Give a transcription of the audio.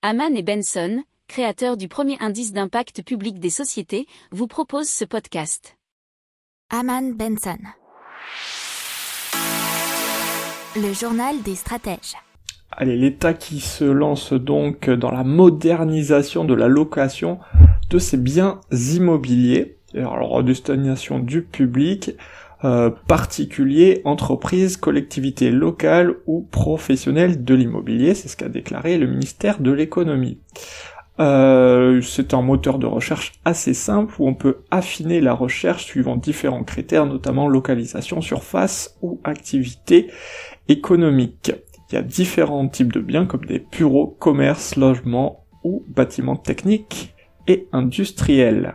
Haman et Benson, créateurs du premier indice d'impact public des sociétés, vous proposent ce podcast. Haman Benson. Le journal des stratèges. Allez, l'État qui se lance donc dans la modernisation de la location de ses biens immobiliers, alors destination du public, euh, particuliers, entreprises, collectivités locales ou professionnels de l'immobilier, c'est ce qu'a déclaré le ministère de l'économie. Euh, c'est un moteur de recherche assez simple où on peut affiner la recherche suivant différents critères, notamment localisation, surface ou activité économique. Il y a différents types de biens comme des bureaux, commerces, logements ou bâtiments techniques et industriels.